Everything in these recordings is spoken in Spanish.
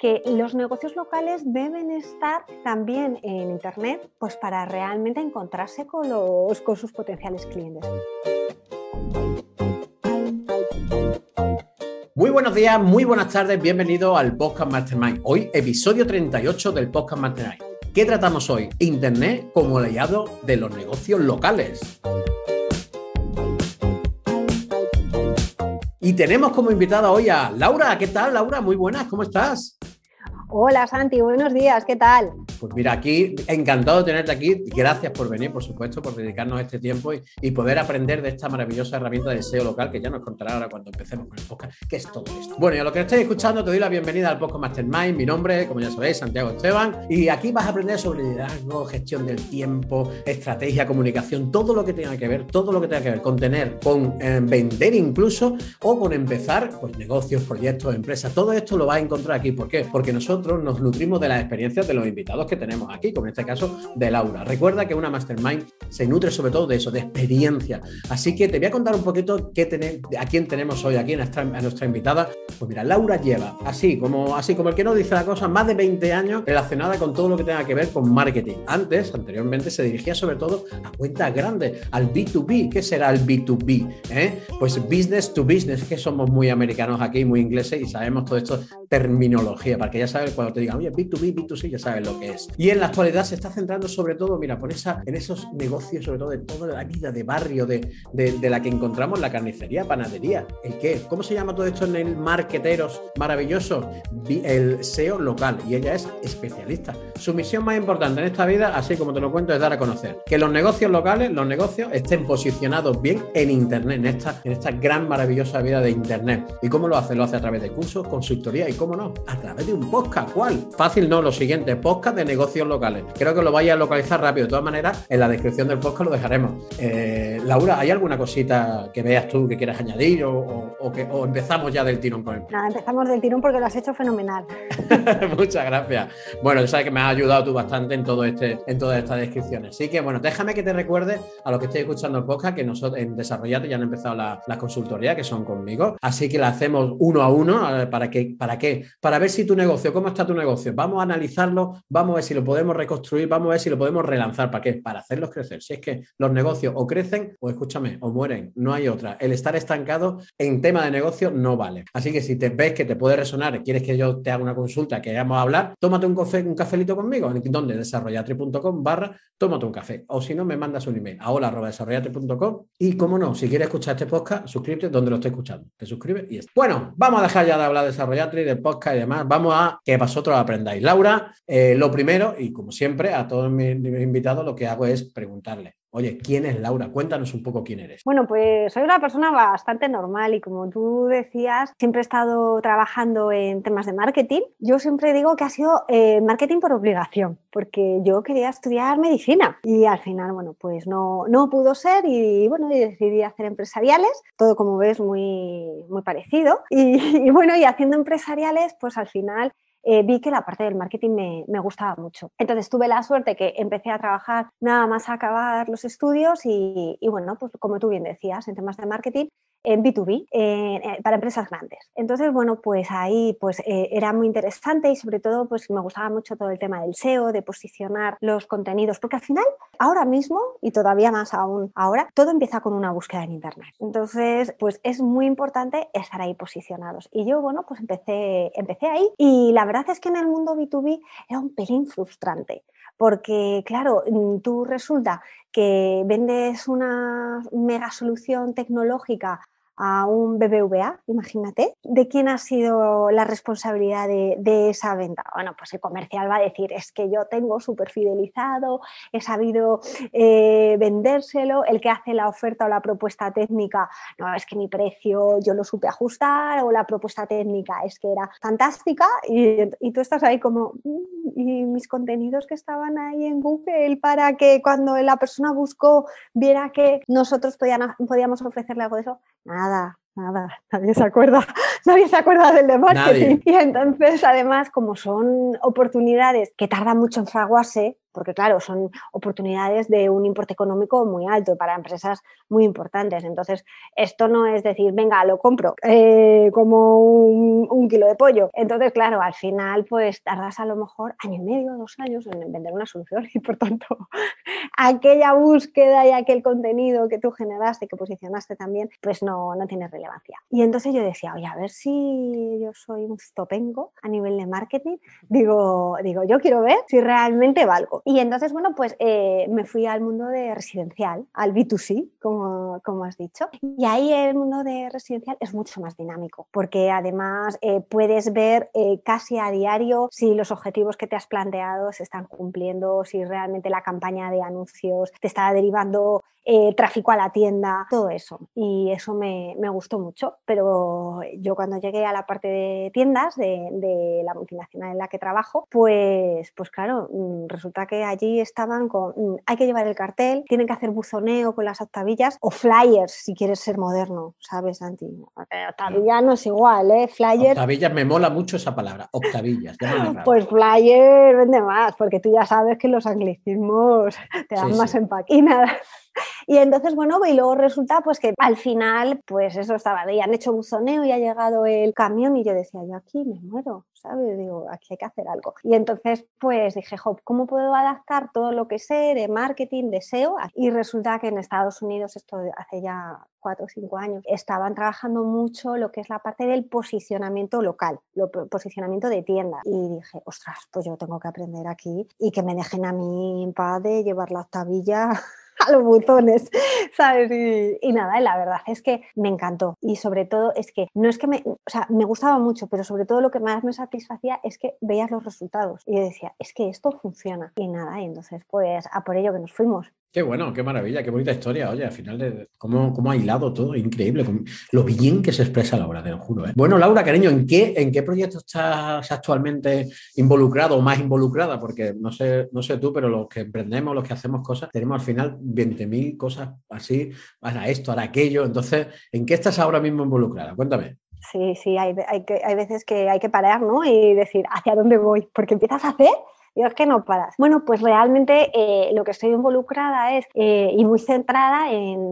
que los negocios locales deben estar también en Internet pues para realmente encontrarse con, los, con sus potenciales clientes. Muy buenos días, muy buenas tardes, bienvenido al Podcast Mastermind. Hoy, episodio 38 del Podcast Mastermind. ¿Qué tratamos hoy? Internet como aliado de los negocios locales. Y tenemos como invitada hoy a Laura. ¿Qué tal, Laura? Muy buenas, ¿cómo estás? Hola Santi, buenos días, ¿qué tal? Pues mira, aquí encantado de tenerte aquí. Gracias por venir, por supuesto, por dedicarnos este tiempo y, poder aprender de esta maravillosa herramienta de SEO local que ya nos contará ahora cuando empecemos con el podcast, que es todo esto. Bueno, y a lo que estéis escuchando, te doy la bienvenida al Podcast Mastermind. Mi nombre, como ya sabéis, Santiago Esteban. Y aquí vas a aprender sobre liderazgo, gestión del tiempo, estrategia, comunicación, todo lo que tenga que ver, todo lo que tenga que ver con tener, con eh, vender incluso o con empezar pues, negocios, proyectos, empresas. Todo esto lo vas a encontrar aquí. ¿Por qué? Porque nosotros nos nutrimos de las experiencias de los invitados que tenemos aquí, como en este caso de Laura. Recuerda que una mastermind se nutre sobre todo de eso, de experiencia. Así que te voy a contar un poquito qué a quién tenemos hoy aquí, a nuestra, a nuestra invitada. Pues mira, Laura lleva, así como, así como el que no dice la cosa, más de 20 años relacionada con todo lo que tenga que ver con marketing. Antes, anteriormente, se dirigía sobre todo a cuentas grandes, al B2B. ¿Qué será el B2B? ¿Eh? Pues business to business, que somos muy americanos aquí, muy ingleses y sabemos todo esto terminología, para que ya sabes cuando te digan, oye, B2B, B2C, ya sabes lo que es. Y en la actualidad se está centrando sobre todo, mira, por esa, en esos negocios, sobre todo de toda la vida de barrio, de, de, la que encontramos la carnicería, panadería, el qué, ¿cómo se llama todo esto en el marqueteros maravilloso? El SEO local, y ella es especialista. Su misión más importante en esta vida, así como te lo cuento, es dar a conocer que los negocios locales, los negocios, estén posicionados bien en Internet, en esta, en esta gran maravillosa vida de Internet. ¿Y cómo lo hace? Lo hace a través de cursos, consultoría y, cómo no, a través de un podcast. ¿Cuál? Fácil no, lo siguiente, podcast de negocios locales. Creo que lo vaya a localizar rápido. De todas maneras, en la descripción del podcast lo dejaremos. Eh, Laura, ¿hay alguna cosita que veas tú que quieras añadir o, que, empezamos ya del tirón con él? Nada, empezamos del tirón porque lo has hecho fenomenal. Muchas gracias. Bueno, sabes que me has ayudado tú bastante en todo este, en todas estas descripciones. Así que, bueno, déjame que te recuerde a los que estéis escuchando el podcast que nosotros en Desarrollate ya han empezado las la consultorías que son conmigo. Así que la hacemos uno a uno. ¿Para qué? ¿Para qué? Para ver si tu negocio, cómo está tu negocio. Vamos a analizarlo, vamos a si lo podemos reconstruir, vamos a ver si lo podemos relanzar. ¿Para qué? Para hacerlos crecer. Si es que los negocios o crecen o escúchame, o mueren. No hay otra. El estar estancado en tema de negocio no vale. Así que si te ves que te puede resonar, quieres que yo te haga una consulta, que vamos a hablar, tómate un, café, un cafelito conmigo. ¿En donde? Desarrollatri.com barra tómate un café. O si no, me mandas un email a hola y como no, si quieres escuchar este podcast, suscríbete donde lo estés escuchando. Te suscribes y es. Bueno, vamos a dejar ya de hablar de Desarrollatri, de podcast y demás. Vamos a que vosotros aprendáis. Laura, eh, lo primero, y como siempre, a todos mis invitados lo que hago es preguntarle, Oye, ¿quién es Laura? Cuéntanos un poco quién eres. Bueno, pues soy una persona bastante normal y como tú decías, siempre he estado trabajando en temas de marketing. Yo siempre digo que ha sido eh, marketing por obligación, porque yo quería estudiar medicina y al final, bueno, pues no, no pudo ser y bueno, decidí hacer empresariales, todo como ves muy, muy parecido. y bueno, y haciendo empresariales, pues al final eh, vi que la parte del marketing me, me, gustaba mucho. Entonces tuve la suerte que empecé a trabajar nada más a acabar los estudios y, y bueno, pues como tú bien decías, en temas de marketing, en B2B eh, para empresas grandes. Entonces, bueno, pues ahí pues, eh, era muy interesante y sobre todo pues me gustaba mucho todo el tema del SEO, de posicionar los contenidos, porque al final, ahora mismo y todavía más aún ahora, todo empieza con una búsqueda en Internet. Entonces, pues es muy importante estar ahí posicionados. Y yo, bueno, pues empecé, empecé ahí y la verdad es que en el mundo B2B era un pelín frustrante porque claro, mm, tú resulta que vendes una mega solución tecnológica a un BBVA, imagínate, ¿de quién ha sido la responsabilidad de, esa venta? Bueno, pues el comercial va a decir, es que yo tengo súper fidelizado, he sabido eh, vendérselo, el que hace la oferta o la propuesta técnica, no, es que mi precio yo lo supe ajustar o la propuesta técnica es que era fantástica y, y tú estás ahí como, mm, y mis contenidos que estaban ahí en Google para que cuando la persona buscó viera que nosotros podíamos ofrecerle algo de eso, nada nada, nadie se acuerda, nadie se acuerda del de marketing. Y entonces, además, como son oportunidades que tardan mucho en fraguarse, porque claro, son oportunidades de un importe económico muy alto para empresas muy importantes. Entonces, esto no es decir, venga, lo compro eh, como un, kilo de pollo. Entonces, claro, al final, pues tardas a lo mejor año y medio, dos años en vender una solución y por tanto, aquella búsqueda y aquel contenido que tú generaste, que posicionaste también, pues no, no tiene relevancia. Y entonces yo decía, oye, a ver si yo soy un stopengo a nivel de marketing. Digo, digo, yo quiero ver si realmente valgo. Y entonces, bueno, pues eh, me fui al mundo de residencial, al B2C, como, como has dicho. Y ahí el mundo de residencial es mucho más dinámico, porque además eh, puedes ver eh, casi a diario si los objetivos que te has planteado se están cumpliendo, si realmente la campaña de anuncios te está derivando tráfico a la tienda, todo eso. Y eso me, me, gustó mucho. Pero yo cuando llegué a la parte de tiendas de, de la multinacional en la que trabajo, pues, pues claro, mm, resulta que allí estaban con, mm, hay que llevar el cartel, tienen que hacer buzoneo con las octavillas o flyers si quieres ser moderno, ¿sabes, Santi? Octavilla no es igual, ¿eh? Flyers. Octavillas, me mola mucho esa palabra, octavillas. pues flyer vende más, porque tú ya sabes que los anglicismos te dan más empaque. Y nada, y entonces, bueno, y luego resulta pues que al final, pues eso estaba, de, han hecho buzoneo y ha llegado el camión y yo decía, yo aquí me muero, ¿sabes? Digo, aquí hay que hacer algo. Y entonces, pues dije, ¿cómo puedo adaptar todo lo que sé de marketing, de SEO? Y resulta que en Estados Unidos, esto hace ya cuatro o cinco años, estaban trabajando mucho lo que es la parte del posicionamiento local, lo posicionamiento de tienda. Y dije, ostras, pues yo tengo que aprender aquí y que me dejen a mí en paz de llevar la tabilla a los botones, ¿sabes? Y, nada, la verdad es que me encantó. Y sobre todo es que no es que me, o sea, me gustaba mucho, pero sobre todo lo que más me satisfacía es que veías los resultados. Y yo decía, es que esto funciona. Y nada, y entonces pues a por ello que nos fuimos. Qué bueno, qué maravilla, qué bonita historia. Oye, al final, cómo, cómo ha hilado todo, increíble. Lo bien que se expresa Laura, te lo juro. ¿eh? Bueno, Laura, cariño, ¿en qué, ¿en qué proyecto estás actualmente involucrado o más involucrada? Porque no sé, no sé tú, pero los que emprendemos, los que hacemos cosas, tenemos al final 20.000 cosas así, para esto, para aquello. Entonces, ¿en qué estás ahora mismo involucrada? Cuéntame. Sí, sí, hay, hay, que, hay veces que hay que parar, ¿no? Y decir, ¿hacia dónde voy? Porque empiezas a hacer y es que no paras. Bueno, pues realmente eh, lo que estoy involucrada es eh, y muy centrada en,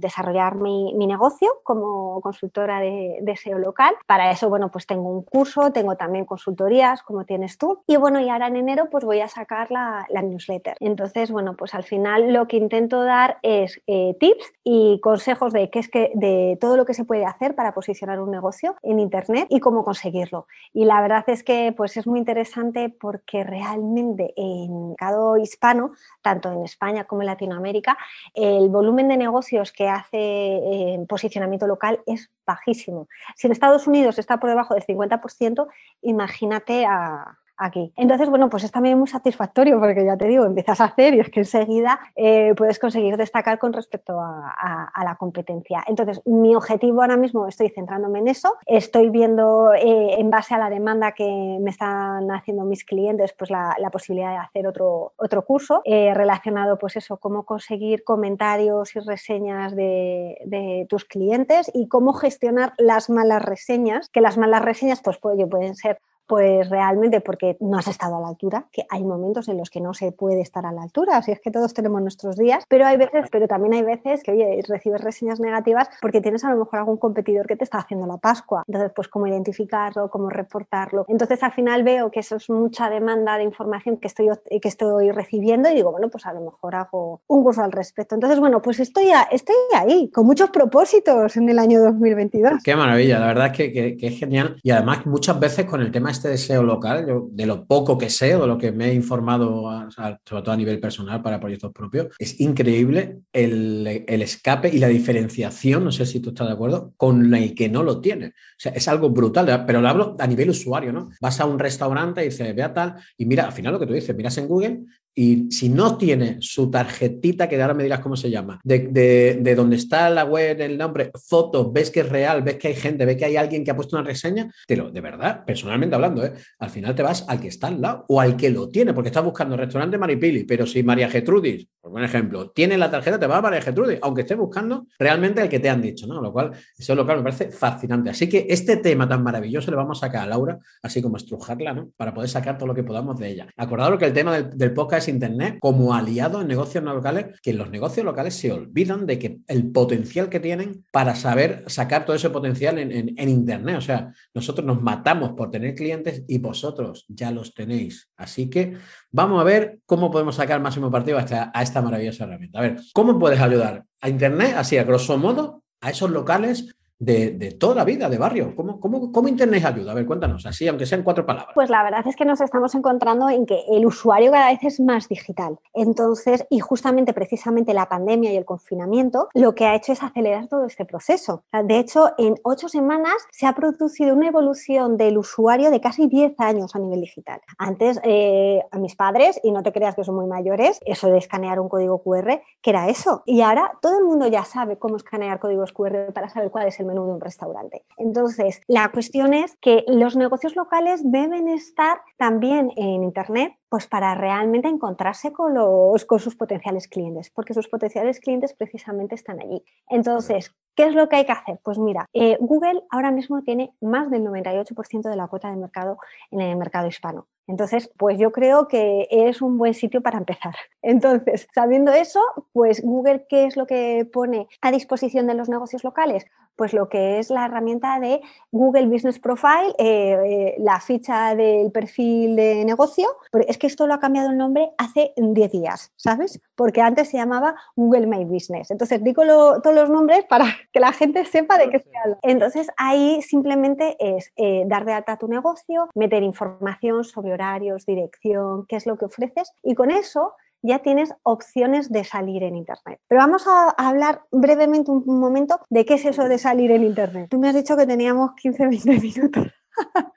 desarrollar mi, negocio como consultora de, SEO local. Para eso, bueno, pues tengo un curso, tengo también consultorías como tienes tú. Y bueno, y ahora en enero pues voy a sacar la, newsletter. Entonces, bueno, pues al final lo que intento dar es eh, tips y consejos de qué es que de todo lo que se puede hacer para posicionar un negocio en internet y cómo conseguirlo. Y la verdad es que pues es muy interesante porque realmente en el mercado hispano, tanto en España como en Latinoamérica, el volumen de negocios que hace en posicionamiento local es bajísimo. Si en Estados Unidos está por debajo del 50%, imagínate a, aquí. Entonces, bueno, pues es también muy satisfactorio porque ya te digo, empiezas a hacer y es que enseguida eh, puedes conseguir destacar con respecto a, la competencia. Entonces, mi objetivo ahora mismo estoy centrándome en eso, estoy viendo eh, en base a la demanda que me están haciendo mis clientes, pues la, posibilidad de hacer otro, otro curso eh, relacionado, pues eso, cómo conseguir comentarios y reseñas de, de, tus clientes y cómo gestionar las malas reseñas, que las malas reseñas pues pueden ser pues realmente porque no has estado a la altura, que hay momentos en los que no se puede estar a la altura, así es que todos tenemos nuestros días, pero hay veces, pero también hay veces que, oye, recibes reseñas negativas porque tienes a lo mejor algún competidor que te está haciendo la Pascua. Entonces, pues cómo identificarlo, cómo reportarlo. Entonces, al final veo que eso es mucha demanda de información que estoy, que estoy recibiendo y digo, bueno, pues a lo mejor hago un curso al respecto. Entonces, bueno, pues estoy, estoy ahí, con muchos propósitos en el año 2022. Qué maravilla, la verdad es que, que es genial y además muchas veces con el tema este de SEO local, yo, de lo poco que sé o de lo que me he informado, sobre todo a nivel personal para proyectos propios, es increíble el, escape y la diferenciación, no sé si tú estás de acuerdo, con el que no lo tiene. O sea, es algo brutal, pero lo hablo a nivel usuario, ¿no? Vas a un restaurante y dices, vea tal, y mira, al final lo que tú dices, miras en Google y si no tiene su tarjetita, que ahora me dirás cómo se llama, de, de, de donde está la web, el nombre, fotos, ves que es real, ves que hay gente, ves que hay alguien que ha puesto una reseña, te lo, de verdad, personalmente hablando, ¿eh? al final te vas al que está al lado o al que lo tiene, porque estás buscando el restaurante Maripili, pero si María Getrudis, por buen ejemplo, tiene la tarjeta, te va a María Getrudis, aunque estés buscando realmente el que te han dicho, ¿no? Lo cual, eso lo cual me parece fascinante. Así que este tema tan maravilloso le vamos a sacar a Laura, así como estrujarla, ¿no? Para poder sacar todo lo que podamos de ella. Acordaros que el tema del, del podcast es Internet como aliado en negocios no locales, que los negocios locales se olvidan de que el potencial que tienen para saber sacar todo ese potencial en, Internet. O sea, nosotros nos matamos por tener clientes y vosotros ya los tenéis. Así que vamos a ver cómo podemos sacar máximo partido a esta, a esta maravillosa herramienta. A ver, ¿cómo puedes ayudar a Internet, así a grosso modo, a esos locales de, de, toda la vida, de barrio. ¿Cómo, cómo, ¿Cómo, Internet ayuda? A ver, cuéntanos, así, aunque sean cuatro palabras. Pues la verdad es que nos estamos encontrando en que el usuario cada vez es más digital. Entonces, y justamente, precisamente la pandemia y el confinamiento, lo que ha hecho es acelerar todo este proceso. De hecho, en ocho semanas se ha producido una evolución del usuario de casi 10 años a nivel digital. Antes, eh, a mis padres, y no te creas que son muy mayores, eso de escanear un código QR, que era eso. Y ahora todo el mundo ya sabe cómo escanear códigos QR para saber cuál es el menú de un restaurante. Entonces, la cuestión es que los negocios locales deben estar también en Internet pues para realmente encontrarse con, los, con sus potenciales clientes, porque sus potenciales clientes precisamente están allí. Entonces, ¿qué es lo que hay que hacer? Pues mira, eh, Google ahora mismo tiene más del 98% de la cuota de mercado en el mercado hispano. Entonces, pues yo creo que es un buen sitio para empezar. Entonces, sabiendo eso, pues Google, ¿qué es lo que pone a disposición de los negocios locales? Pues lo que es la herramienta de Google Business Profile, eh, eh, la ficha del perfil de negocio. Es que esto lo ha cambiado el nombre hace 10 días, ¿sabes? Porque antes se llamaba Google My Business. Entonces, digo lo, todos los nombres para que la gente sepa de qué se habla. Entonces, ahí simplemente es eh, dar de alta tu negocio, meter información sobre horarios, dirección, qué es lo que ofreces y con eso ya tienes opciones de salir en Internet. Pero vamos a hablar brevemente un momento de qué es eso de salir en Internet. Tú me has dicho que teníamos 15-20 minutos.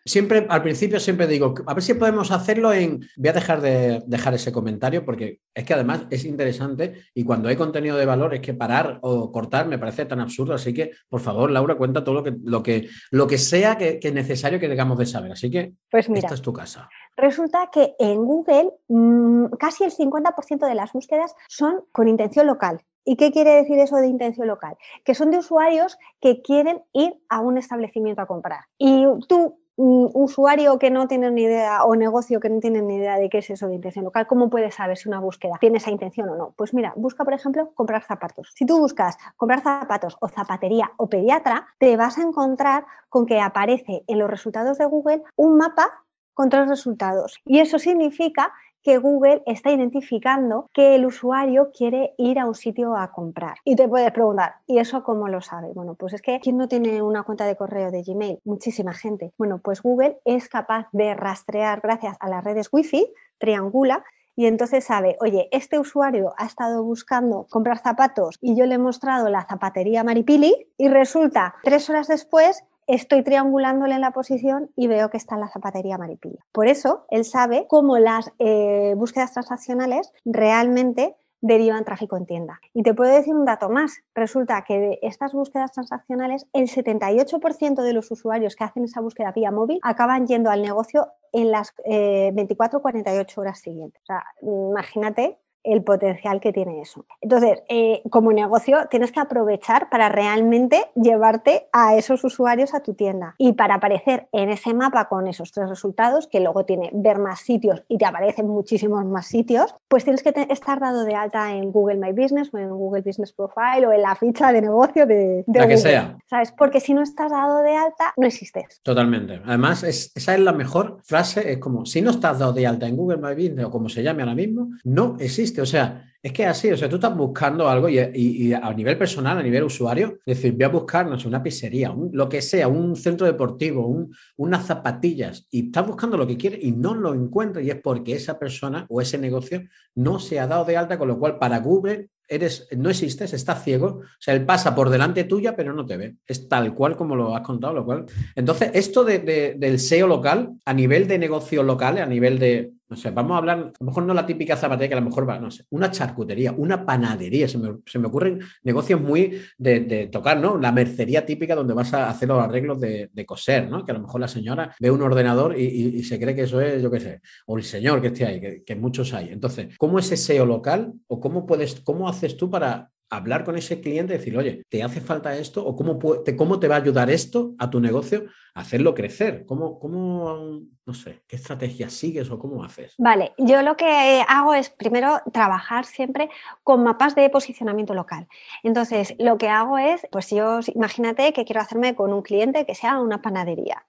Siempre, al principio siempre digo, a ver si podemos hacerlo en... Voy a dejar de dejar ese comentario porque es que además es interesante y cuando hay contenido de valor es que parar o cortar me parece tan absurdo. Así que, por favor, Laura, cuenta todo lo que, lo que, lo que sea que, que es necesario que tengamos de saber. Así que pues mira, esta es tu casa. Resulta que en Google mmm, casi el 50% de las búsquedas son con intención local. ¿Y qué quiere decir eso de intención local? Que son de usuarios que quieren ir a un establecimiento a comprar. Y tú, un usuario que no tiene ni idea o negocio que no tiene ni idea de qué es eso de intención local, ¿cómo puedes saber si una búsqueda tiene esa intención o no? Pues mira, busca, por ejemplo, comprar zapatos. Si tú buscas comprar zapatos o zapatería o pediatra, te vas a encontrar con que aparece en los resultados de Google un mapa con tres resultados. Y eso significa que Google está identificando que el usuario quiere ir a un sitio a comprar. Y te puedes preguntar, ¿y eso cómo lo sabe? Bueno, pues es que ¿quién no tiene una cuenta de correo de Gmail? Muchísima gente. Bueno, pues Google es capaz de rastrear gracias a las redes Wi-Fi, triangula, y entonces sabe, oye, este usuario ha estado buscando comprar zapatos y yo le he mostrado la zapatería Maripili y resulta tres horas después estoy triangulándole en la posición y veo que está en la zapatería Maripilla. Por eso, él sabe cómo las eh, búsquedas transaccionales realmente derivan tráfico en tienda. Y te puedo decir un dato más. Resulta que de estas búsquedas transaccionales, el 78% de los usuarios que hacen esa búsqueda vía móvil acaban yendo al negocio en las eh, 24 48 horas siguientes. O sea, imagínate el potencial que tiene eso. Entonces, eh, como negocio, tienes que aprovechar para realmente llevarte a esos usuarios a tu tienda y para aparecer en ese mapa con esos tres resultados, que luego tiene ver más sitios y te aparecen muchísimos más sitios, pues tienes que estar dado de alta en Google My Business o en Google Business Profile o en la ficha de negocio de, de la Google, que sea. ¿Sabes? Porque si no estás dado de alta, no existes. Totalmente. Además, es, esa es la mejor frase, es como, si no estás dado de alta en Google My Business o como se llame ahora mismo, no existe. O sea, es que así, o sea, tú estás buscando algo y, a nivel personal, a nivel usuario, es decir, voy a buscar, no sé, una pizzería, un, lo que sea, un centro deportivo, un, unas zapatillas, y estás buscando lo que quieres y no lo encuentras, y es porque esa persona o ese negocio no se ha dado de alta, con lo cual para Google eres, no existes, está ciego, o sea, él pasa por delante tuya, pero no te ve. Es tal cual como lo has contado, lo cual. Entonces, esto de, del SEO local, a nivel de negocio local, a nivel de, vamos a hablar, a lo mejor no la típica zapatería, que a lo mejor va, no sé, una charcutería, una panadería, se me, ocurren negocios muy de, tocar, ¿no? La mercería típica donde vas a hacer los arreglos de, coser, ¿no? Que a lo mejor la señora ve un ordenador y, se cree que eso es, yo qué sé, o el señor que esté ahí, que, que muchos hay. Entonces, ¿cómo es ese SEO local o cómo puedes, cómo haces tú para hablar con ese cliente y decir, oye, ¿te hace falta esto? ¿O cómo, te, cómo te va a ayudar esto a tu negocio a hacerlo crecer? ¿Cómo, ¿Cómo, no sé, qué estrategia sigues o cómo haces? Vale, yo lo que hago es primero trabajar siempre con mapas de posicionamiento local. Entonces, lo que hago es, pues yo imagínate que quiero hacerme con un cliente que sea una panadería.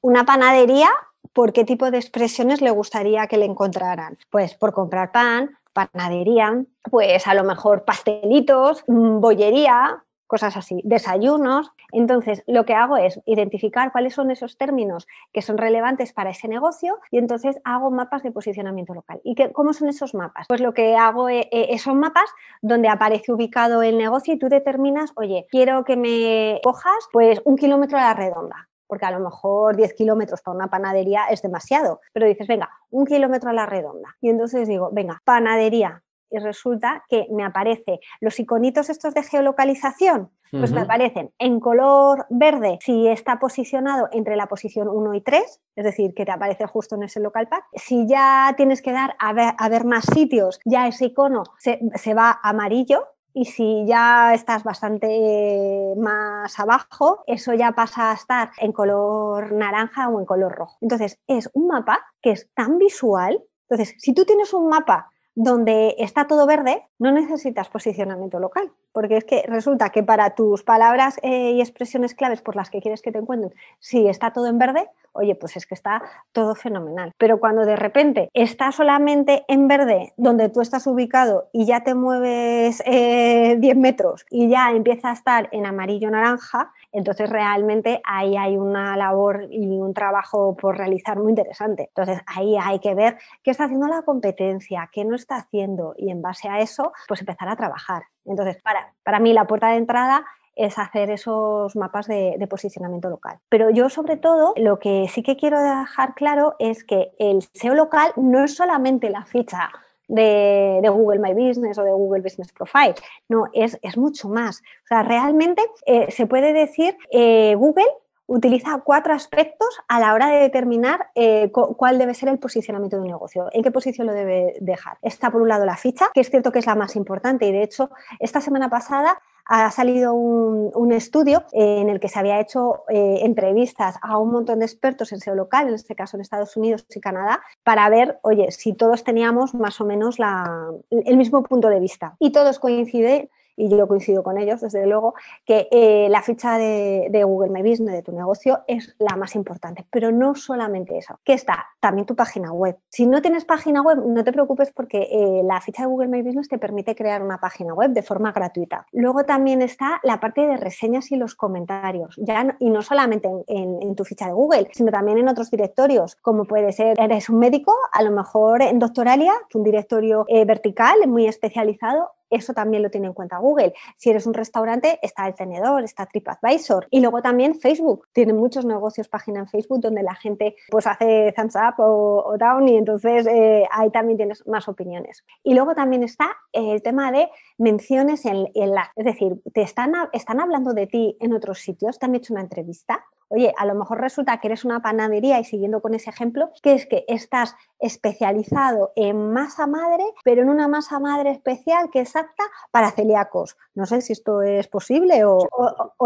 Una panadería ¿por qué tipo de expresiones le gustaría que le encontraran? Pues por comprar pan, panadería, pues a lo mejor pastelitos, mm, bollería, cosas así, desayunos. Entonces, lo que hago es identificar cuáles son esos términos que son relevantes para ese negocio y entonces hago mapas de posicionamiento local. ¿Y qué, cómo son esos mapas? Pues lo que hago es, eh, eh, son mapas donde aparece ubicado el negocio y tú determinas, oye, quiero que me cojas pues un kilómetro a la redonda porque a lo mejor 10 kilómetros para una panadería es demasiado, pero dices, venga, un kilómetro a la redonda. Y entonces digo, venga, panadería. Y resulta que me aparece los iconitos estos de geolocalización, pues me aparecen en color verde si está posicionado entre la posición 1 y 3, es decir, que te aparece justo en ese local pack. Si ya tienes que dar a ver, a ver más sitios, ya ese icono se, se va amarillo, y si ya estás bastante más abajo, eso ya pasa a estar en color naranja o en color rojo. Entonces, es un mapa que es tan visual. Entonces, si tú tienes un mapa donde está todo verde, no necesitas posicionamiento local, porque es que resulta que para tus palabras eh, y expresiones claves por las que quieres que te encuentren, si está todo en verde, oye, pues es que está todo fenomenal. Pero cuando de repente está solamente en verde, donde tú estás ubicado y ya te mueves 10 eh, metros y ya empieza a estar en amarillo-naranja, entonces realmente ahí hay una labor y un trabajo por realizar muy interesante. Entonces ahí hay que ver qué está haciendo la competencia, qué no está haciendo y en base a eso, pues empezar a trabajar. Entonces, para, para mí la puerta de entrada es hacer esos mapas de, posicionamiento local. Pero yo sobre todo lo que sí que quiero dejar claro es que el SEO local no es solamente la ficha de, Google My Business o de Google Business Profile. No, es, es mucho más. O sea, realmente eh, se puede decir eh, Google utiliza cuatro aspectos a la hora de determinar eh, cuál debe ser el posicionamiento de un negocio, en qué posición lo debe dejar. Está por un lado la ficha, que es cierto que es la más importante y de hecho esta semana pasada ha salido un, estudio en el que se había hecho eh, entrevistas a un montón de expertos en SEO local, en este caso en Estados Unidos y Canadá, para ver, oye, si todos teníamos más o menos el mismo punto de vista. Y todos coinciden y yo coincido con ellos, desde luego, que eh, la ficha de, Google My Business, de tu negocio, es la más importante. Pero no solamente eso, que está también tu página web. Si no tienes página web, no te preocupes porque eh, la ficha de Google My Business te permite crear una página web de forma gratuita. Luego también está la parte de reseñas y los comentarios, ya y no solamente en, tu ficha de Google, sino también en otros directorios, como puede ser, eres un médico, a lo mejor en Doctoralia, un directorio eh, vertical muy especializado, eso también lo tiene en cuenta Google. Si eres un restaurante, está el tenedor, está TripAdvisor. Y luego también Facebook. Tiene muchos negocios página en Facebook donde la gente pues hace thumbs up o, down y entonces eh, ahí también tienes más opiniones. Y luego también está el tema de menciones en, la, es decir, te están, están hablando de ti en otros sitios, te han hecho una entrevista Oye, a lo mejor resulta que eres una panadería y siguiendo con ese ejemplo, que es que estás especializado en masa madre, pero en una masa madre especial que es apta para celíacos. No sé si esto es posible o,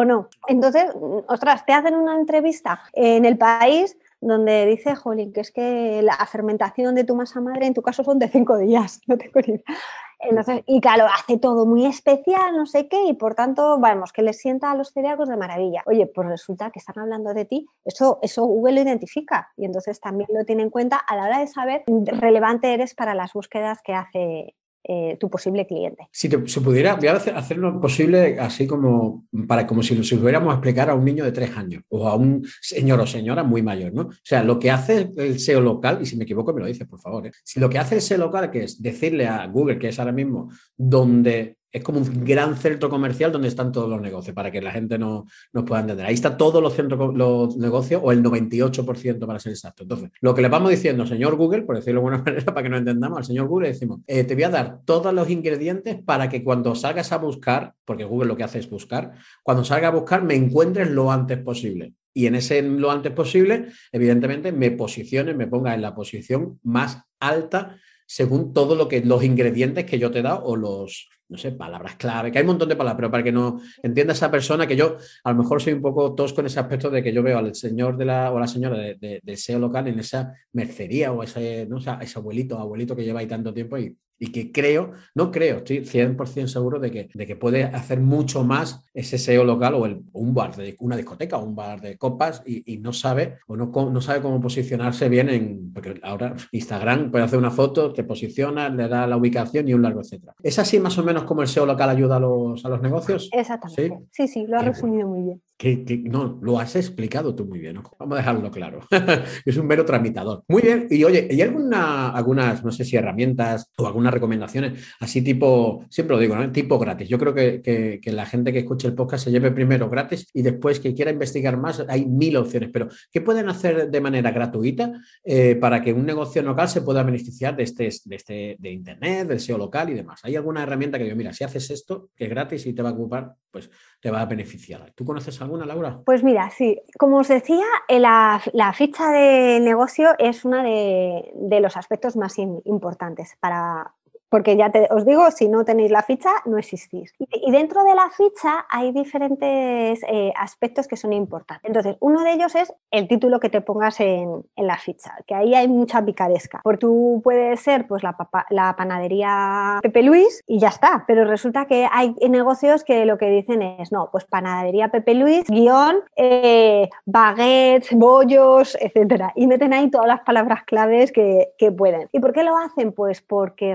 no. Entonces, ostras, te hacen una entrevista en el país donde dice, jolín, que es que la fermentación de tu masa madre en tu caso son de cinco días, no tengo ni idea. Entonces, y claro, hace todo muy especial, no sé qué, y por tanto, vamos, que les sienta a los celíacos de maravilla. Oye, pues resulta que están hablando de ti, eso, eso Google lo identifica y entonces también lo tiene en cuenta a la hora de saber relevante eres para las búsquedas que hace eh, tu posible cliente. Si se pudiera, voy a hacerlo posible así como para como si lo pudiéramos explicar a un niño de tres años o a un señor o señora muy mayor, ¿no? O sea, lo que hace el SEO local, y si me equivoco me lo dices, por favor, ¿eh? si lo que hace el SEO local, que es decirle a Google, que es ahora mismo donde es como un gran centro comercial donde están todos los negocios, para que la gente no nos pueda entender. Ahí está todos los centros, los negocios, o el 98% para ser exacto. Entonces, lo que le vamos diciendo, señor Google, por decirlo de alguna manera, para que no entendamos, al señor Google le decimos, eh, te voy a dar todos los ingredientes para que cuando salgas a buscar, porque Google lo que hace es buscar, cuando salga a buscar me encuentres lo antes posible. Y en ese lo antes posible, evidentemente, me posicione, me ponga en la posición más alta según todo lo que los ingredientes que yo te he dado o los, no sé, palabras clave, que hay un montón de palabras, pero para que no entienda esa persona que yo a lo mejor soy un poco tosco en ese aspecto de que yo veo al señor de la, o la señora de, del SEO local en esa mercería o ese, ¿no? ese abuelito o abuelito que lleva ahí tanto tiempo y, y que creo, no creo, estoy 100% seguro de que, de que puede hacer mucho más ese SEO local o el, un bar de una discoteca o un bar de copas y, no sabe o no, no, sabe cómo posicionarse bien en, porque ahora Instagram puede hacer una foto, te posiciona, le da la ubicación y un largo etcétera. ¿Es así más o menos como el SEO local ayuda a los, a los negocios? Exactamente. Sí, sí, lo ha resumido muy bien. Que, no, lo has explicado tú muy bien. Vamos a dejarlo claro. es un mero tramitador. Muy bien. Y oye, ¿hay alguna, algunas, no sé si herramientas o algunas recomendaciones así tipo, siempre lo digo, ¿no? tipo gratis? Yo creo que, la gente que escuche el podcast se lleve primero gratis y después que quiera investigar más, hay mil opciones. Pero, ¿qué pueden hacer de manera gratuita eh, para que un negocio local se pueda beneficiar de este, de este, de Internet, del SEO local y demás? ¿Hay alguna herramienta que yo, mira, si haces esto, que es gratis y te va a ocupar, pues te va a beneficiar? ¿Tú conoces algo? Laura? Pues mira, sí, como os decía, eh, la, ficha de negocio es uno de, los aspectos más importantes para, porque ya te, os digo, si no tenéis la ficha, no existís. Y, dentro de la ficha hay diferentes eh, aspectos que son importantes. Entonces, uno de ellos es el título que te pongas en, la ficha, que ahí hay mucha picaresca. Porque tú puedes ser pues, la, panadería Pepe Luis y ya está, pero resulta que hay negocios que lo que dicen es, no, pues panadería Pepe Luis, guion, eh, baguettes, bollos, etcétera. Y meten ahí todas las palabras claves que, que pueden. ¿Y por qué lo hacen? Pues porque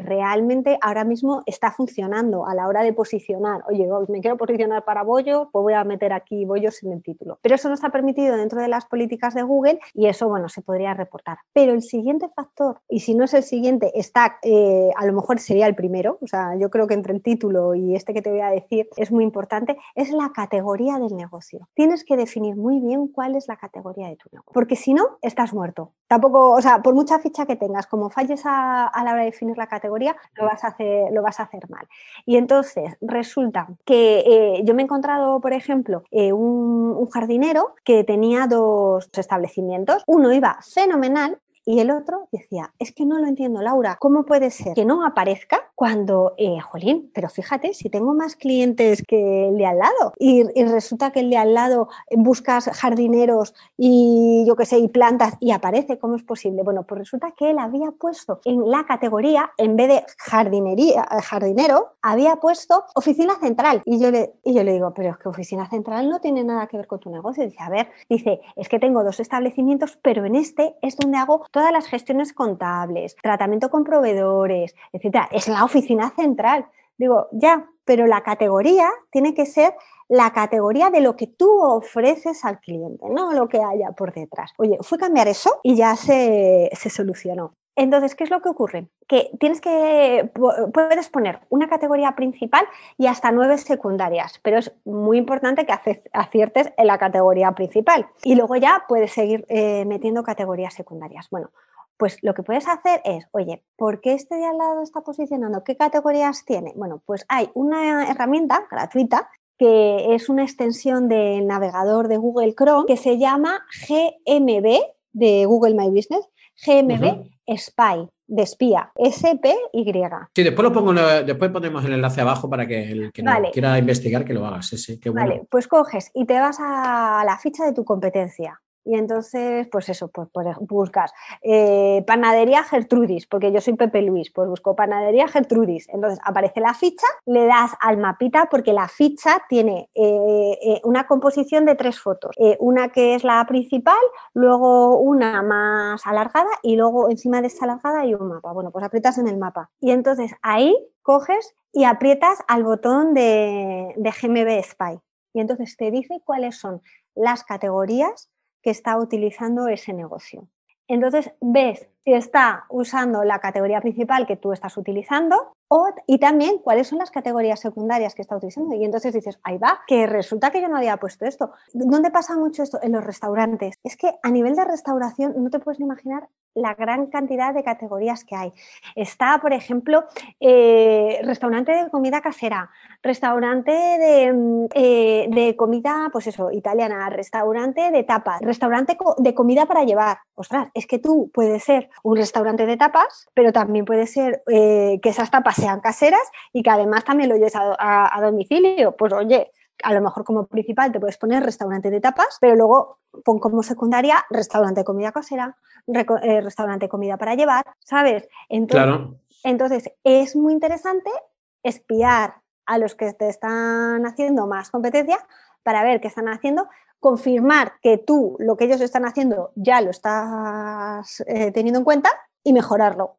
ahora mismo está funcionando a la hora de posicionar. Oye, me quiero posicionar para bollo, pues voy a meter aquí bollos en el título. Pero eso no está permitido dentro de las políticas de Google y eso, bueno, se podría reportar. Pero el siguiente factor, y si no es el siguiente, está, eh, a lo mejor sería el primero, o sea, yo creo que entre el título y este que te voy a decir es muy importante, es la categoría del negocio. Tienes que definir muy bien cuál es la categoría de tu negocio, porque si no, estás muerto. Tampoco, o sea, por mucha ficha que tengas, como falles a la hora de definir la categoría, lo vas a hacer, lo vas a hacer mal. Y entonces resulta que eh, yo me he encontrado, por ejemplo, eh, un, un jardinero que tenía dos establecimientos. Uno iba fenomenal y el otro decía, es que no lo entiendo, Laura, ¿cómo puede ser que no aparezca cuando, eh, jolín, pero fíjate, si tengo más clientes que el de al lado y, resulta que el de al lado buscas jardineros y yo qué sé, y plantas y aparece, ¿cómo es posible? Bueno, pues resulta que él había puesto en la categoría, en vez de jardinería, eh, jardinero, había puesto oficina central. Y yo, le, y yo le digo, pero es que oficina central no tiene nada que ver con tu negocio. dice, a ver, dice, es que tengo dos establecimientos, pero en este es donde hago todas las gestiones contables, tratamiento con proveedores, etcétera. Es la oficina central. Digo, ya, pero la categoría tiene que ser la categoría de lo que tú ofreces al cliente, no lo que haya por detrás. Oye, fui a cambiar eso y ya se, se solucionó. Entonces, ¿qué es lo que ocurre? Que tienes que, puedes poner una categoría principal y hasta nueve secundarias, pero es muy importante que aciertes en la categoría principal. Y luego ya puedes seguir eh, metiendo categorías secundarias. Bueno, pues lo que puedes hacer es, oye, ¿por qué este de al lado está posicionando? ¿Qué categorías tiene? Bueno, pues hay una herramienta gratuita que es una extensión del navegador de Google Chrome que se llama GMB de Google My Business, GMB Spy, de espía, S-P-Y. Sí, después lo pongo, después ponemos el enlace abajo para que el que quiera investigar que lo haga. Sí, sí, qué bueno. Vale, pues coges y te vas a la ficha de tu competencia. Y entonces, pues eso, pues, buscas eh, panadería Gertrudis, porque yo soy Pepe Luis, pues busco panadería Gertrudis. Entonces aparece la ficha, le das al mapita porque la ficha tiene eh, eh, una composición de tres fotos. una que es la principal, luego una más alargada y luego encima de esa alargada hay un mapa. Bueno, pues aprietas en el mapa. Y entonces ahí coges y aprietas al botón de, de GMB Spy. Y entonces te dice cuáles son las categorías que está utilizando ese negocio. Entonces ves si está usando la categoría principal que tú estás utilizando y también cuáles son las categorías secundarias que está utilizando. Y entonces dices, ahí va, que resulta que yo no había puesto esto. ¿Dónde pasa mucho esto? En los restaurantes. Es que a nivel de restauración no te puedes ni imaginar la gran cantidad de categorías que hay. Está, por ejemplo, eh, restaurante de comida casera, restaurante de, mm, eh, de, comida, pues eso, italiana, restaurante de tapas, restaurante de comida para llevar. Ostras, es que tú puedes ser un restaurante de tapas, pero también puede ser eh, que esas tapas sean caseras y que además también lo lleves a, domicilio. Pues oye, a lo mejor como principal te puedes poner restaurante de tapas, pero luego pon como secundaria restaurante de comida casera, eh, restaurante de comida para llevar, ¿sabes? Entonces, entonces, es muy interesante espiar a los que te están haciendo más competencia para ver qué están haciendo, confirmar que tú lo que ellos están haciendo ya lo estás eh, teniendo en cuenta y mejorarlo.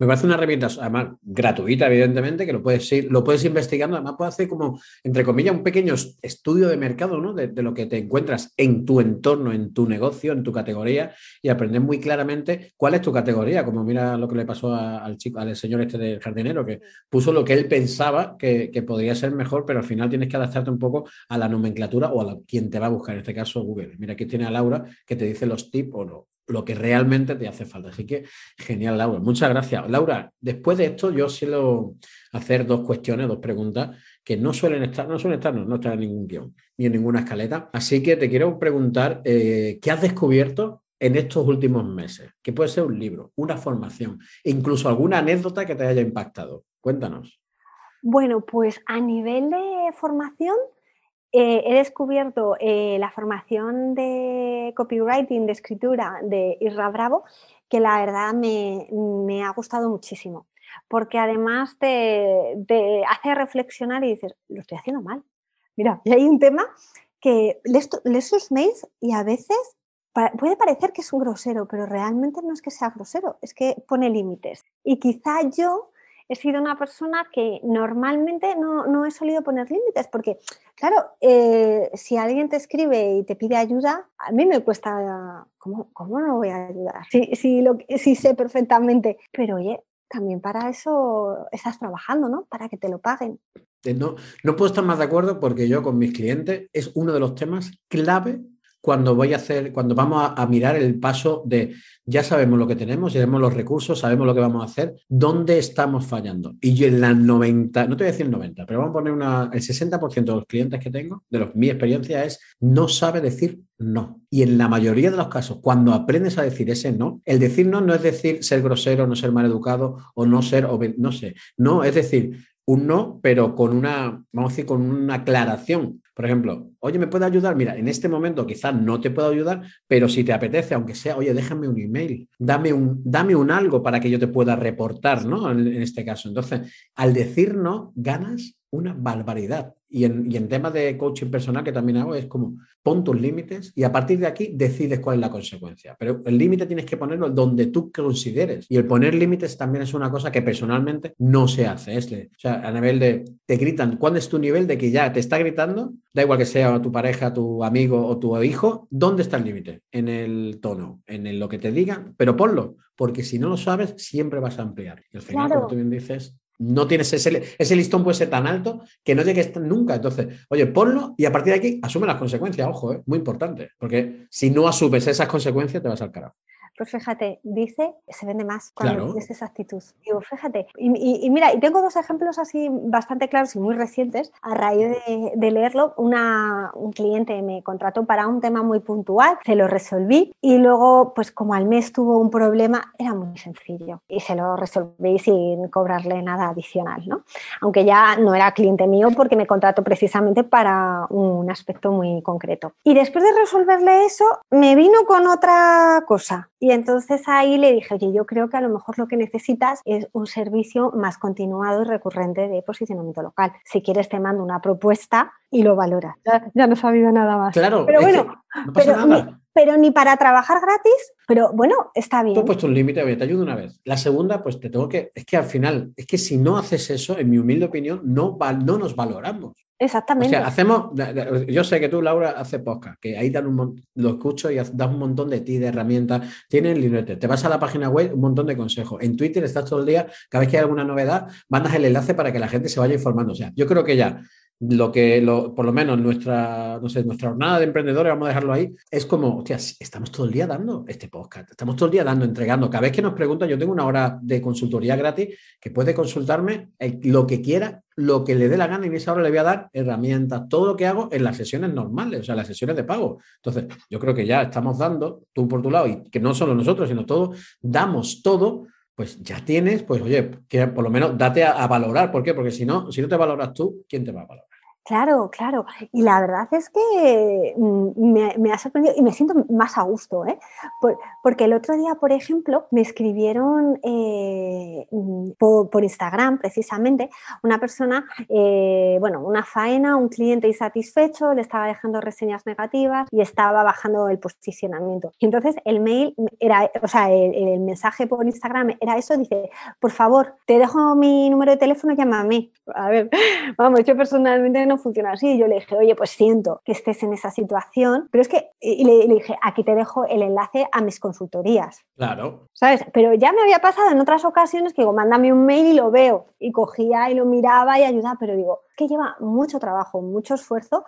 Me parece una herramienta, además, gratuita, evidentemente, que lo puedes ir, lo puedes investigando. Además, puedes hacer como, entre comillas, un pequeño estudio de mercado, ¿no? De, lo que te encuentras en tu entorno, en tu negocio, en tu categoría, y aprender muy claramente cuál es tu categoría. Como mira lo que le pasó al chico, al señor este del jardinero, que puso lo que él pensaba que, que, podría ser mejor, pero al final tienes que adaptarte un poco a la nomenclatura o a quien te va a buscar, en este caso Google. Mira, aquí tiene a Laura que te dice los tips o no lo que realmente te hace falta. Así que genial, Laura. Muchas gracias. Laura, después de esto yo suelo hacer dos cuestiones, dos preguntas que no suelen estar, no suelen estar, no, no en ningún guion ni en ninguna escaleta. Así que te quiero preguntar, eh, ¿qué has descubierto en estos últimos meses? Que puede ser un libro, una formación, incluso alguna anécdota que te haya impactado. Cuéntanos. Bueno, pues a nivel de formación, eh, he descubierto eh, la formación de copywriting, de escritura de Isra Bravo, que la verdad me, ha gustado muchísimo, porque además te, hace reflexionar y dices, lo estoy haciendo mal. Mira, y hay un tema que lees, sus mails y a veces puede parecer que es un grosero, pero realmente no es que sea grosero, es que pone límites. Y quizá yo he sido una persona que normalmente no, he solido poner límites, porque, claro, eh, si alguien te escribe y te pide ayuda, a mí me cuesta, ¿cómo, cómo no voy a ayudar? Si, lo, si sé perfectamente, pero oye, también para eso estás trabajando, ¿no? Para que te lo paguen. Eh, no, no puedo estar más de acuerdo porque yo con mis clientes es uno de los temas clave cuando voy a hacer, cuando vamos a, mirar el paso de ya sabemos lo que tenemos, ya tenemos los recursos, sabemos lo que vamos a hacer, dónde estamos fallando. Y yo en la 90, no te voy a decir el 90, pero vamos a poner una, el 60% de los clientes que tengo, de los, mi experiencia es, no sabe decir no. Y en la mayoría de los casos, cuando aprendes a decir ese no, el decir no no es decir ser grosero, no ser mal educado o no ser, no sé, no, es decir, un no, pero con una, vamos a decir, con una aclaración. Por ejemplo, oye, ¿me puede ayudar? Mira, en este momento quizás no te puedo ayudar, pero si te apetece, aunque sea, oye, déjame un email, dame un, dame un algo para que yo te pueda reportar, ¿no? En, en este caso. Entonces, al decir no, ganas una barbaridad. Y en, y en, temas de coaching personal que también hago es como pon tus límites y a partir de aquí decides cuál es la consecuencia. Pero el límite tienes que ponerlo donde tú consideres. Y el poner límites también es una cosa que personalmente no se hace. Es, o sea, a nivel de, te gritan, ¿cuándo es tu nivel de que ya te está gritando? Da igual que sea tu pareja, tu amigo o tu hijo, ¿dónde está el límite? En el tono, en lo que te digan, pero ponlo, porque si no lo sabes, siempre vas a ampliar. Y al final, como tú bien dices, no tienes ese, ese listón puede ser tan alto que no llegues nunca. Entonces, oye, ponlo y a partir de aquí asume las consecuencias, ojo, ¿eh? muy importante, porque si no asumes esas consecuencias te vas al carajo. Pues fíjate, dice, se vende más cuando tienes esa actitud. Digo, fíjate. Y, mira, y tengo dos ejemplos así bastante claros y muy recientes. A raíz de, leerlo, una, un cliente me contrató para un tema muy puntual, se lo resolví y luego, pues como al mes tuvo un problema, era muy sencillo y se lo resolví sin cobrarle nada adicional, ¿no? Aunque ya no era cliente mío porque me contrató precisamente para un aspecto muy concreto. Y después de resolverle eso, me vino con otra cosa y entonces ahí le dije, oye, yo creo que a lo mejor lo que necesitas es un servicio más continuado y recurrente de posicionamiento local. Si quieres te mando una propuesta y lo valoras. Ya, no he sabido nada más. Claro, pero bueno, no pasa nada. Pero ni para trabajar gratis, pero bueno, está bien. Tú has puesto un límite, te ayudo una vez. La segunda, pues te tengo que, es que al final, es que si no haces eso, en mi humilde opinión, no, no nos valoramos. Exactamente. O sea, hacemos, yo sé que tú, Laura, haces podcast, que ahí dan un lo escucho y das un montón de ti, de herramientas, tienes librete, te vas a la página web, un montón de consejos. En Twitter estás todo el día, cada vez que hay alguna novedad, mandas el enlace para que la gente se vaya informando. O sea, yo creo que ya lo que, lo, por lo menos nuestra, no sé, nuestra jornada de emprendedores, vamos a dejarlo ahí, es como, hostia, estamos todo el día dando este podcast, estamos todo el día dando, entregando. Cada vez que nos preguntan, yo tengo una hora de consultoría gratis que puede consultarme lo que quiera, lo que le dé la gana y en esa hora le voy a dar herramientas, todo lo que hago en las sesiones normales, o sea, las sesiones de pago. Entonces, yo creo que ya estamos dando, tú por tu lado, y que no solo nosotros, sino todos, damos todo pues ya tienes, pues oye, que por lo menos date a, a, valorar. ¿Por qué? Porque si no, si no te valoras tú, ¿quién te va a valorar? Claro, claro. Y la verdad es que mm, me, ha sorprendido y me siento más a gusto, ¿eh? porque el otro día, por ejemplo, me escribieron eh, mm, por, Instagram, precisamente, una persona, eh, bueno, una faena, un cliente insatisfecho, le estaba dejando reseñas negativas y estaba bajando el posicionamiento. Y entonces el mail era, o sea, el, el mensaje por Instagram era eso, dice, por favor, te dejo mi número de teléfono, llámame. A ver, vamos, yo personalmente no funciona así. Yo le dije, oye, pues siento que estés en esa situación, pero es que, y le, dije, aquí te dejo el enlace a mis consultorías. Claro. ¿Sabes? Pero ya me había pasado en otras ocasiones que digo, mándame un mail y lo veo. Y cogía y lo miraba y ayudaba, pero digo, que lleva mucho trabajo, mucho esfuerzo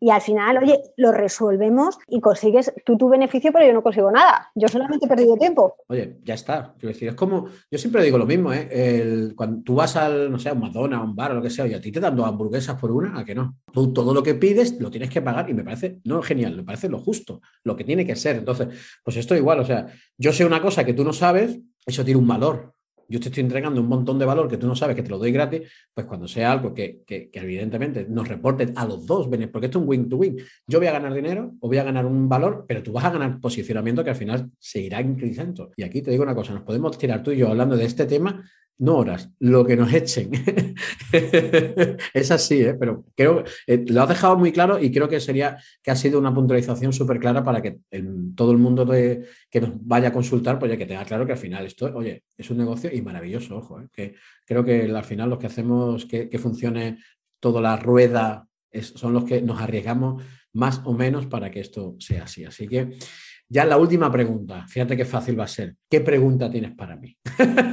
y, al final, oye, lo resolvemos y consigues tú tu beneficio, pero yo no consigo nada. Yo solamente he perdido tiempo. Oye, ya está. Quiero decir, es como, yo siempre digo lo mismo, ¿eh? El, cuando tú vas al, no sé, a un Madonna, a un bar o lo que sea, y a ti te dan dos hamburguesas por una, ¿a que no? Tú todo lo que pides lo tienes que pagar y me parece, no genial, me parece lo justo, lo que tiene que ser. Entonces, pues esto igual, o sea, yo sé una cosa que tú no sabes, eso tiene un valor yo te estoy entregando un montón de valor que tú no sabes que te lo doy gratis, pues cuando sea algo que, evidentemente nos reporte a los dos, porque esto es un win-to-win. Yo voy a ganar dinero o voy a ganar un valor, pero tú vas a ganar posicionamiento que al final seguirá increciendo. Y aquí te digo una cosa, nos podemos tirar tú y yo hablando de este tema no horas, lo que nos echen. es así, ¿eh? pero creo, eh, lo has dejado muy claro y creo que sería que ha sido una puntualización súper clara para que todo el mundo que nos vaya a consultar, pues ya que tenga claro que al final esto, oye, es un negocio y maravilloso, ojo, ¿eh? que creo que al final los que hacemos que, que funcione toda la rueda son los que nos arriesgamos más o menos para que esto sea así. Así que ya la última pregunta, fíjate qué fácil va a ser. ¿Qué pregunta tienes para mí?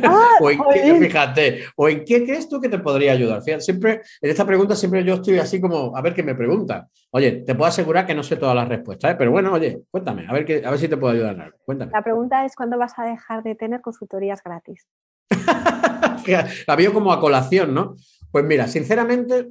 Ah, o en qué, fíjate, o en qué crees tú que te podría ayudar. Fíjate, siempre, en esta pregunta siempre yo estoy así como, a ver qué me pregunta. Oye, te puedo asegurar que no sé todas las respuestas, ¿eh? pero bueno, oye, cuéntame, a ver, qué, a ver si te puedo ayudar en algo. Cuéntame. La pregunta es, ¿cuándo vas a dejar de tener consultorías gratis? Había como a colación, ¿no? Pues mira, sinceramente,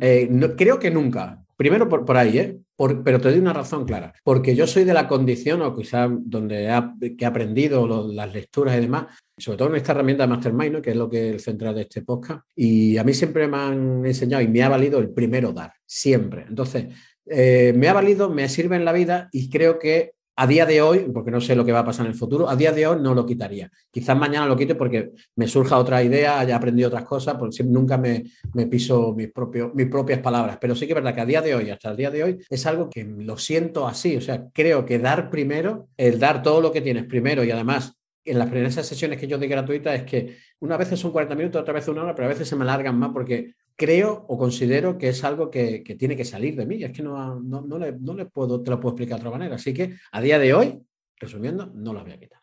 eh, no, creo que nunca. Primero por, por ahí, ¿eh? pero te doy una razón clara. Porque yo soy de la condición, o quizás donde he, que he aprendido las lecturas y demás, sobre todo en esta herramienta de Mastermind, ¿no? que es lo que es el central de este podcast. Y a mí siempre me han enseñado y me ha valido el primero dar, siempre. Entonces, eh, me ha valido, me sirve en la vida y creo que a día de hoy, porque no sé lo que va a pasar en el futuro, a día de hoy no lo quitaría. Quizás mañana lo quite porque me surja otra idea, haya aprendido otras cosas, porque nunca me, piso mis, mis propias palabras. Pero sí que es verdad que a día de hoy, hasta el día de hoy, es algo que lo siento así. O sea, creo que dar primero, el dar todo lo que tienes primero y además en las primeras sesiones que yo doy gratuitas es que una vez son 40 minutos, otra vez una hora, pero a veces se me alargan más porque creo o considero que es algo que, tiene que salir de mí. Es que no, no, le, no, le, puedo, te lo puedo explicar de otra manera. Así que a día de hoy, resumiendo, no lo voy a quitar.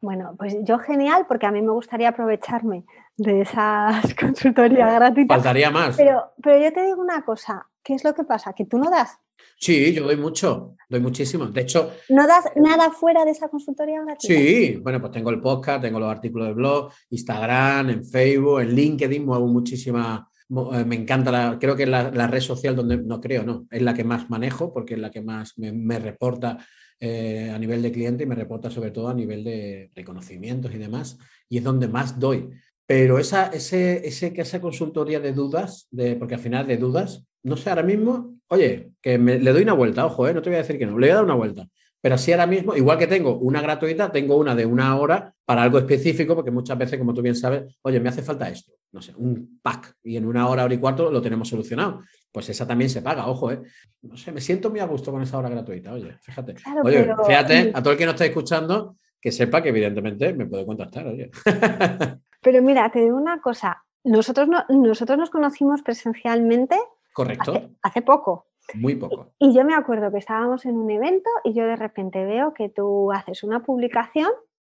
Bueno, pues yo genial, porque a mí me gustaría aprovecharme de esas consultorías gratuitas. Faltaría más. Pero, pero yo te digo una cosa, ¿qué es lo que pasa? Que tú no das. Sí, yo doy mucho, doy muchísimo. De hecho. ¿No das nada fuera de esa consultoría gratuita? Sí, bueno, pues tengo el podcast, tengo los artículos de blog, Instagram, en Facebook, en LinkedIn, muevo muchísimas eh, me encanta, la, creo que es la, red social donde, no creo, no, es la que más manejo porque es la que más me, reporta eh, a nivel de cliente y me reporta sobre todo a nivel de reconocimientos y demás, y es donde más doy. Pero esa, ese, ese, esa consultoría de dudas, de, porque al final de dudas, no sé, ahora mismo, oye, que le doy una vuelta, ojo, eh, no te voy a decir que no, le voy a dar una vuelta, Pero así ahora mismo, igual que tengo una gratuita, tengo una de una hora para algo específico, porque muchas veces, como tú bien sabes, oye, me hace falta esto, no sé, un pack, y en una hora, hora y cuarto lo tenemos solucionado. Pues esa también se paga, ojo, ¿eh? No sé, me siento muy a gusto con esa hora gratuita, oye, fíjate. oye, fíjate, a todo el que nos está escuchando, que sepa que evidentemente me puede contactar, oye. Pero mira, te digo una cosa, nosotros, no, nosotros nos conocimos presencialmente Correcto. hace poco. Muy poco. Y yo me acuerdo que estábamos en un evento y yo de repente veo que tú haces una publicación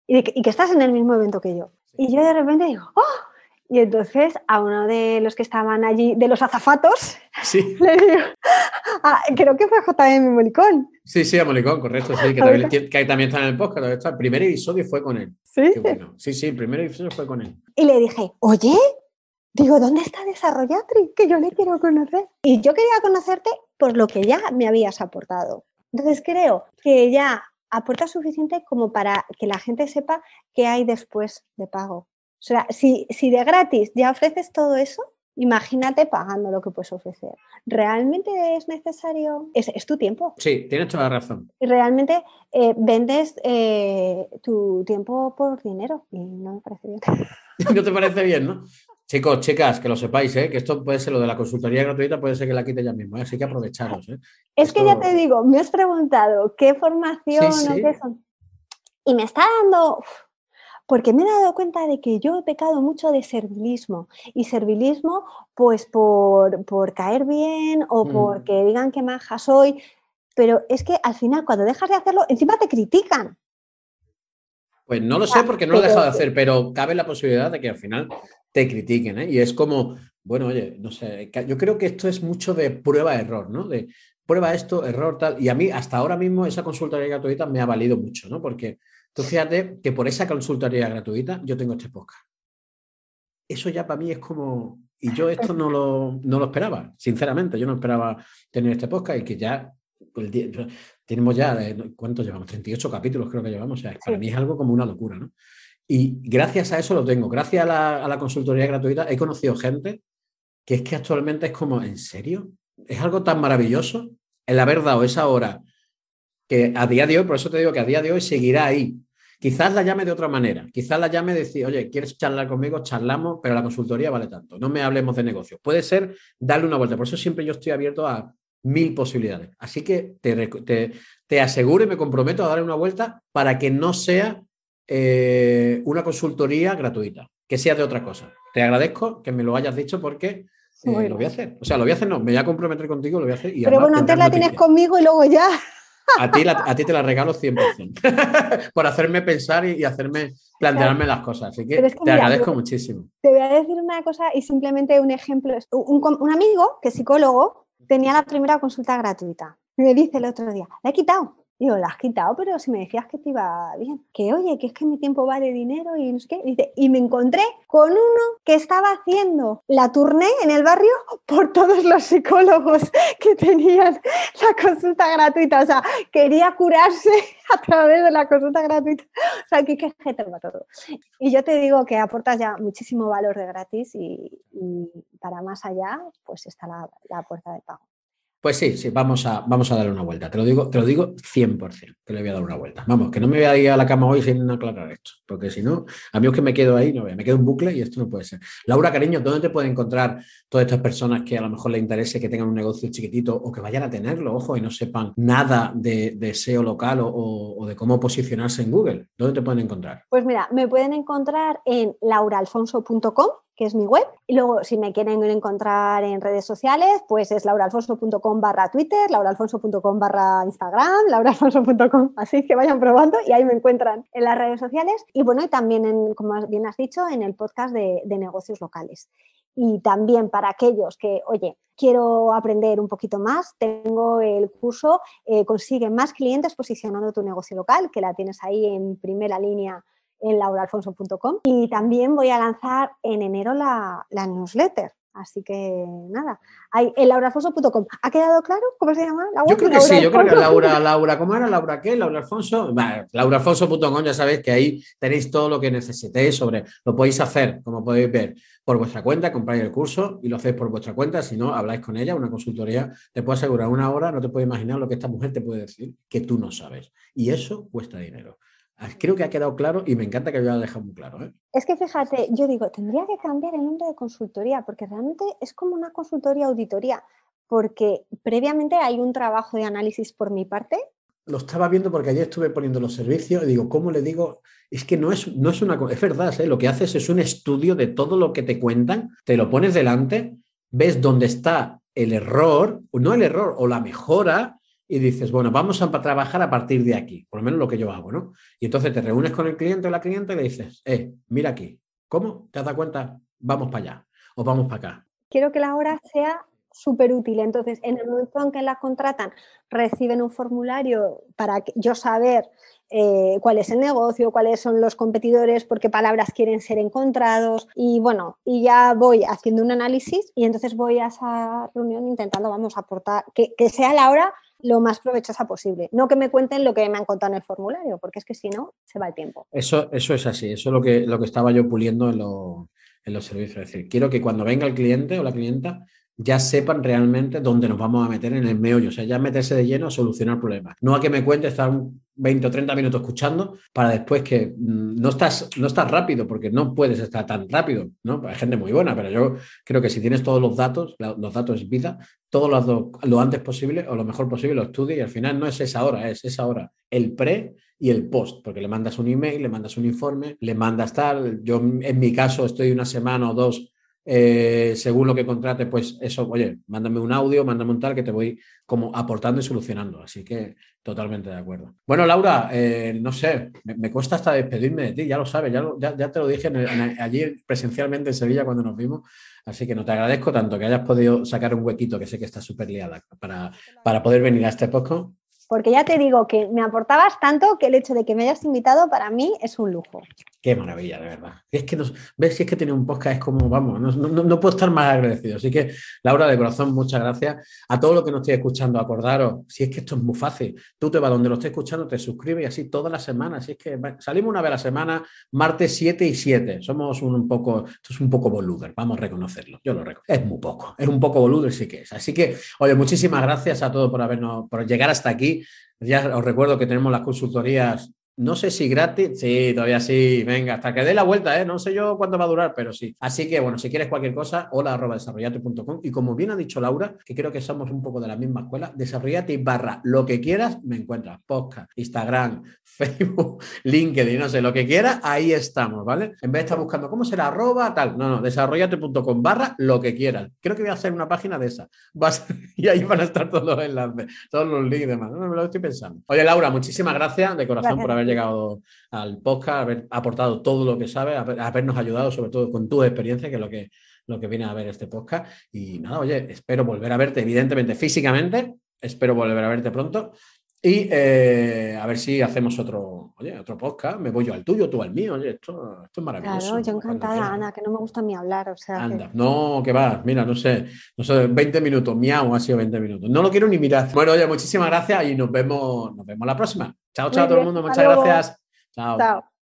y, que, estás en el mismo evento que yo. Y yo de repente digo, ¡oh! Y entonces a uno de los que estaban allí, de los azafatos, sí. le digo, ah, creo que fue JM Molicón. Sí, sí, a Molicón, correcto, sí, que también, está en el podcast. El primer episodio fue con él. Sí. Sí, sí, el primer episodio fue con él. Y le dije, oye, digo, ¿dónde está Desarrollatri? Que yo le quiero conocer. Y yo quería conocerte por lo que ya me habías aportado. Entonces creo que ya aporta suficiente como para que la gente sepa qué hay después de pago. O sea, si, si de gratis ya ofreces todo eso, imagínate pagando lo que puedes ofrecer. ¿Realmente es necesario? Es, tu tiempo. Sí, tienes toda la razón. Y realmente eh, vendes eh, tu tiempo por dinero y no me parece bien. no te parece bien, ¿no? Chicos, chicas, que lo sepáis, ¿eh? que esto puede ser lo de la consultoría gratuita, puede ser que la quite ya mismo, ¿eh? así que aprovecharos. ¿eh? Es que ya te digo, me has preguntado qué formación o qué son. Y me está dando, porque me he dado cuenta de que yo he pecado mucho de servilismo. Y servilismo, pues por, por caer bien o mm. porque digan que maja soy. Pero es que al final, cuando dejas de hacerlo, encima te critican. Pues no lo sé porque no lo he dejado de hacer, pero cabe la posibilidad de que al final te critiquen. ¿eh? Y es como, bueno, oye, no sé, yo creo que esto es mucho de prueba-error, ¿no? De prueba esto, error, tal. Y a mí, hasta ahora mismo, esa consultoría gratuita me ha valido mucho, ¿no? Porque tú fíjate que por esa consultoría gratuita yo tengo este podcast. Eso ya para mí es como. Y yo esto no lo, no lo esperaba, sinceramente. Yo no esperaba tener este podcast y que ya tenemos ya, ¿cuántos llevamos? 38 capítulos creo que llevamos. O sea, para mí es algo como una locura, ¿no? Y gracias a eso lo tengo. Gracias a la, a la, consultoría gratuita he conocido gente que es que actualmente es como, ¿en serio? Es algo tan maravilloso el haber dado esa hora que a día de hoy, por eso te digo que a día de hoy seguirá ahí. Quizás la llame de otra manera. Quizás la llame de decir, oye, ¿quieres charlar conmigo? Charlamos, pero la consultoría vale tanto. No me hablemos de negocios. Puede ser darle una vuelta. Por eso siempre yo estoy abierto a mil posibilidades. Así que te, te, te aseguro y me comprometo a darle una vuelta para que no sea eh, una consultoría gratuita, que sea de otra cosa. Te agradezco que me lo hayas dicho porque eh, lo voy a hacer. O sea, lo voy a hacer, no, me voy a comprometer contigo, lo voy a hacer. Pero bueno, antes la tienes conmigo y luego ya. A ti, a ti te la regalo 100%. por hacerme pensar y, hacerme plantearme las cosas. Así que, te agradezco muchísimo. Te voy a decir una cosa y simplemente un ejemplo. Un, un amigo que es psicólogo tenía la primera consulta gratuita. Me dice el otro día, la he quitado. Digo, la has quitado, pero si me decías que te iba bien. Que oye, que es que mi tiempo vale dinero y no sé qué. Y me encontré con uno que estaba haciendo la tournée en el barrio por todos los psicólogos que tenían la consulta gratuita. O sea, quería curarse a través de la consulta gratuita. O sea, que que va todo. Y yo te digo que aportas ya muchísimo valor de gratis y, para más allá, pues está la, la puerta de pago. Pues sí, sí, vamos a, vamos a darle una vuelta. Te lo digo, te lo digo 100% que le voy a dar una vuelta. Vamos, que no me voy a ir a la cama hoy sin aclarar esto, porque si no, a mí es que me quedo ahí, no me quedo en bucle y esto no puede ser. Laura, cariño, ¿dónde te pueden encontrar todas estas personas que a lo mejor les interese que tengan un negocio chiquitito o que vayan a tenerlo, ojo, y no sepan nada de, SEO local o, o, de cómo posicionarse en Google? ¿Dónde te pueden encontrar? Pues mira, me pueden encontrar en lauraalfonso.com que es mi web. Y luego, si me quieren encontrar en redes sociales, pues es lauraalfonso.com barra Twitter, lauraalfonso.com barra Instagram, lauraalfonso.com, así que vayan probando y ahí me encuentran en las redes sociales. Y bueno, y también, en, como bien has dicho, en el podcast de, negocios locales. Y también para aquellos que, oye, quiero aprender un poquito más, tengo el curso eh, Consigue más clientes posicionando tu negocio local, que la tienes ahí en primera línea en lauraalfonso.com y también voy a lanzar en enero la, newsletter. Así que nada, hay el laurafonso.com. ¿Ha quedado claro cómo se llama? yo creo que sí, yo creo que Laura, Laura, ¿cómo era? ¿Laura qué? ¿Laura Alfonso? laurafonso.com, ya sabéis que ahí tenéis todo lo que necesitéis sobre, lo podéis hacer, como podéis ver, por vuestra cuenta, compráis el curso y lo hacéis por vuestra cuenta, si no, habláis con ella, una consultoría, te puedo asegurar una hora, no te puedes imaginar lo que esta mujer te puede decir, que tú no sabes. Y eso cuesta dinero. Creo que ha quedado claro y me encanta que lo dejado muy claro. ¿eh? Es que fíjate, yo digo, tendría que cambiar el nombre de consultoría porque realmente es como una consultoría auditoría, porque previamente hay un trabajo de análisis por mi parte. Lo estaba viendo porque ayer estuve poniendo los servicios y digo, ¿cómo le digo? Es que no es, no es una es verdad, ¿eh? lo que haces es un estudio de todo lo que te cuentan, te lo pones delante, ves dónde está el error, no el error, o la mejora, y dices, bueno, vamos a trabajar a partir de aquí, por lo menos lo que yo hago, ¿no? Y entonces te reúnes con el cliente o la cliente y le dices, eh, mira aquí, ¿cómo? ¿Te has dado cuenta? Vamos para allá o vamos para acá. Quiero que la hora sea súper útil. Entonces, en el momento en que la contratan, reciben un formulario para yo saber eh, cuál es el negocio, cuáles son los competidores, por qué palabras quieren ser encontrados y bueno, y ya voy haciendo un análisis y entonces voy a esa reunión intentando, vamos, aportar, que sea la hora lo más provechosa posible. No que me cuenten lo que me han contado en el formulario, porque es que si no, se va el tiempo. Eso, eso es así, eso es lo que, lo que estaba yo puliendo en, en los servicios. Es decir, quiero que cuando venga el cliente o la clienta ya sepan realmente dónde nos vamos a meter en el meollo, o sea, ya meterse de lleno a solucionar problemas. No a que me cuente estar 20 o 30 minutos escuchando para después que mm, no estás, no estás rápido, porque no puedes estar tan rápido, ¿no? Hay gente muy buena, pero yo creo que si tienes todos los datos, los datos es vida, todo lo, lo antes posible o lo mejor posible lo estudies y al final no es esa hora, es esa hora, el pre y el post, porque le mandas un email, le mandas un informe, le mandas tal, yo en mi caso estoy una semana o dos eh, según lo que contrate, pues eso, oye, mándame un audio, mándame un tal que te voy como aportando y solucionando. Así que totalmente de acuerdo. Bueno, Laura, eh, no sé, me, cuesta hasta despedirme de ti, ya lo sabes, ya, ya, te lo dije allí presencialmente en Sevilla cuando nos vimos. Así que no te agradezco tanto que hayas podido sacar un huequito, que sé que estás súper liada, para, para poder venir a este podcast porque ya te digo que me aportabas tanto que el hecho de que me hayas invitado para mí es un lujo. Qué maravilla, de verdad. Es que nos, ves, si es que tener un podcast es como, vamos, no, puedo estar más agradecido. Así que, Laura, de corazón, muchas gracias. A todos los que nos estoy escuchando, acordaros, si es que esto es muy fácil, tú te vas donde lo estés escuchando, te suscribes y así todas las semanas. Si es que salimos una vez a la semana, martes 7 y 7. Somos un, poco, esto es un poco boluder, vamos a reconocerlo. Yo lo reconozco. Es muy poco, es un poco boluder, sí que es. Así que, oye, muchísimas gracias a todos por habernos, por llegar hasta aquí. Ya os recuerdo que tenemos las consultorías no sé si gratis, sí, todavía sí, venga, hasta que dé la vuelta, ¿eh? no sé yo cuánto va a durar, pero sí. Así que bueno, si quieres cualquier cosa, hola arroba desarrollate.com y como bien ha dicho Laura, que creo que somos un poco de la misma escuela, desarrollate barra lo que quieras, me encuentras, podcast, Instagram, Facebook, LinkedIn, no sé, lo que quieras, ahí estamos, ¿vale? En vez de estar buscando cómo será arroba, tal, no, no, desarrollate.com barra lo que quieras. Creo que voy a hacer una página de esa. y ahí van a estar todos los enlaces, todos los links y demás. No, me lo estoy pensando. Oye, Laura, muchísimas gracias de corazón por haber llegado al podcast, haber aportado todo lo que sabes, habernos ayudado sobre todo con tu experiencia, que es lo que, lo que viene a ver este podcast. Y nada, oye, espero volver a verte, evidentemente, físicamente, espero volver a verte pronto. Y eh, a ver si hacemos otro, oye, otro podcast. Me voy yo al tuyo, tú al mío. Oye, esto, esto es maravilloso. Claro, yo encantada, Ana, que no me gusta ni hablar. O sea, Anda, no, que va, mira, no sé, no sé, 20 minutos, miau, ha sido 20 minutos. No lo quiero ni mirar. Bueno, oye, muchísimas gracias y nos vemos, nos vemos la próxima. Chao, chao todo el mundo, muchas gracias. Chao. chao.